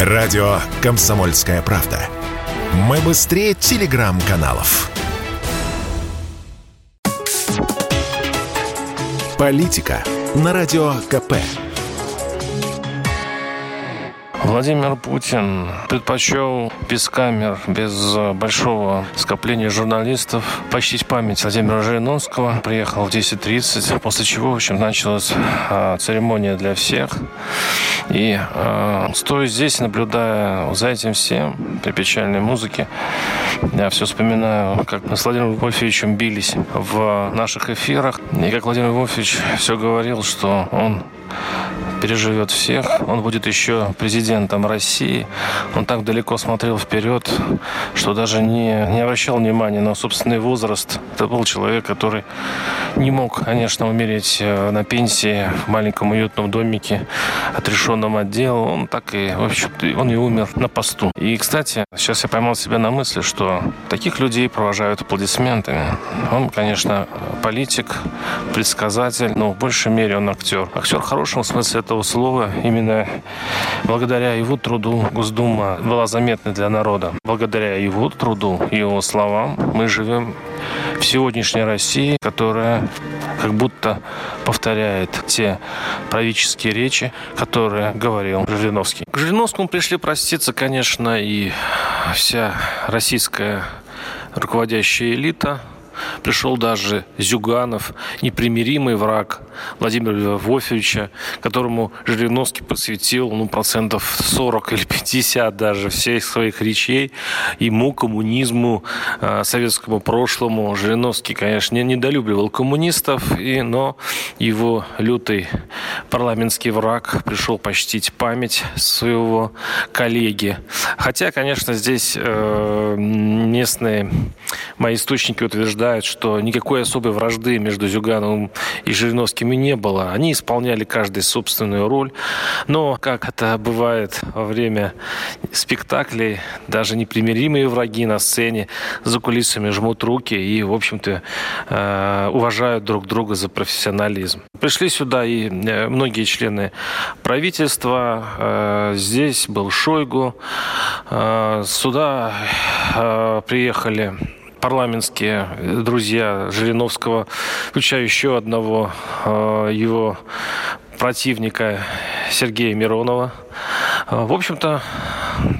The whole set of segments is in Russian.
Радио «Комсомольская правда». Мы быстрее телеграм-каналов. Политика на Радио КП. Владимир Путин предпочел без камер, без большого скопления журналистов почтить память Владимира Жириновского. Приехал в 10.30, после чего, в общем, началась а, церемония для всех. И э, стоя здесь, наблюдая за этим всем, при печальной музыке, я все вспоминаю, как мы с Владимиром Вольфовичем бились в наших эфирах. И как Владимир Вольфович все говорил, что он переживет всех. Он будет еще президентом России. Он так далеко смотрел вперед, что даже не, не обращал внимания на собственный возраст. Это был человек, который не мог, конечно, умереть э, на пенсии в маленьком уютном домике, отрешенном от дел. Он так и, в общем он и умер на посту. И, кстати, сейчас я поймал себя на мысли, что таких людей провожают аплодисментами. Он, конечно, политик, предсказатель, но в большей мере он актер. Актер в хорошем смысле этого слова. Именно благодаря его труду Госдума была заметна для народа. Благодаря его труду и его словам мы живем в сегодняшней России, которая как будто повторяет те правительские речи, которые говорил Жириновский. К Жириновскому пришли проститься, конечно, и вся российская руководящая элита – Пришел даже Зюганов, непримиримый враг Владимира Львовича, которому Жириновский посвятил ну, процентов 40 или 50 даже всех своих речей ему, коммунизму, э, советскому прошлому. Жириновский, конечно, не недолюбливал коммунистов, и, но его лютый парламентский враг пришел почтить память своего коллеги. Хотя, конечно, здесь э, местные мои источники утверждают, утверждают, что никакой особой вражды между Зюгановым и Жириновскими не было. Они исполняли каждый собственную роль. Но, как это бывает во время спектаклей, даже непримиримые враги на сцене за кулисами жмут руки и, в общем-то, э, уважают друг друга за профессионализм. Пришли сюда и э, многие члены правительства. Э, здесь был Шойгу. Сюда приехали парламентские друзья Жириновского, включая еще одного э, его противника Сергея Миронова. Э, в общем-то,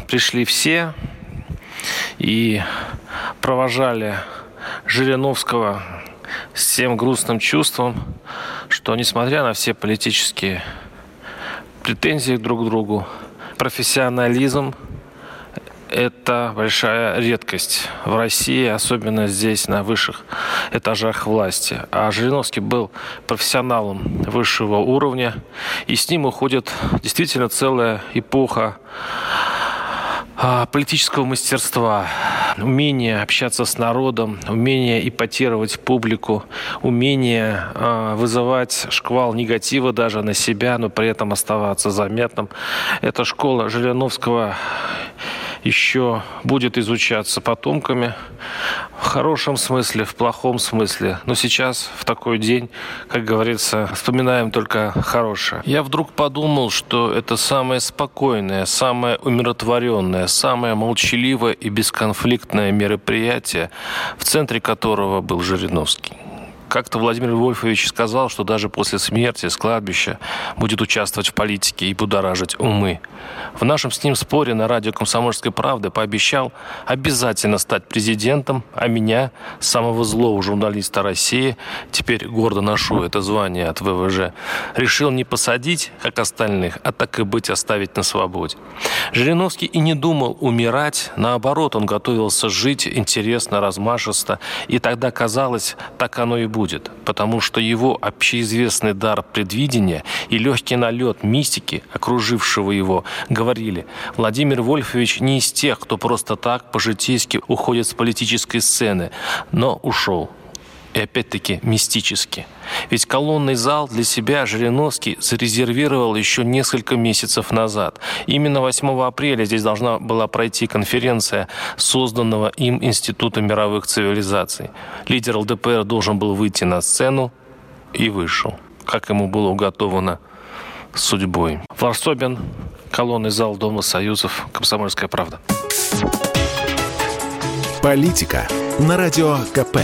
пришли все и провожали Жириновского с тем грустным чувством, что несмотря на все политические претензии друг к другу, профессионализм это большая редкость в России, особенно здесь, на высших этажах власти. А Жириновский был профессионалом высшего уровня, и с ним уходит действительно целая эпоха а, политического мастерства, умение общаться с народом, умение ипотировать публику, умение э, вызывать шквал негатива даже на себя, но при этом оставаться заметным. Это школа Жириновского еще будет изучаться потомками в хорошем смысле, в плохом смысле. Но сейчас, в такой день, как говорится, вспоминаем только хорошее. Я вдруг подумал, что это самое спокойное, самое умиротворенное, самое молчаливое и бесконфликтное мероприятие, в центре которого был Жириновский. Как-то Владимир Вольфович сказал, что даже после смерти с кладбища будет участвовать в политике и будоражить умы. В нашем с ним споре на радио «Комсомольской правды» пообещал обязательно стать президентом, а меня, самого злого журналиста России, теперь гордо ношу это звание от ВВЖ, решил не посадить, как остальных, а так и быть оставить на свободе. Жириновский и не думал умирать, наоборот, он готовился жить интересно, размашисто, и тогда казалось, так оно и будет, потому что его общеизвестный дар предвидения и легкий налет мистики, окружившего его, говорили, Владимир Вольфович не из тех, кто просто так по-житейски уходит с политической сцены, но ушел и опять-таки мистически. Ведь колонный зал для себя Жириновский зарезервировал еще несколько месяцев назад. Именно 8 апреля здесь должна была пройти конференция созданного им Института мировых цивилизаций. Лидер ЛДПР должен был выйти на сцену и вышел, как ему было уготовано судьбой. Варсобин, колонный зал Дома Союзов, Комсомольская правда. Политика на радио КП.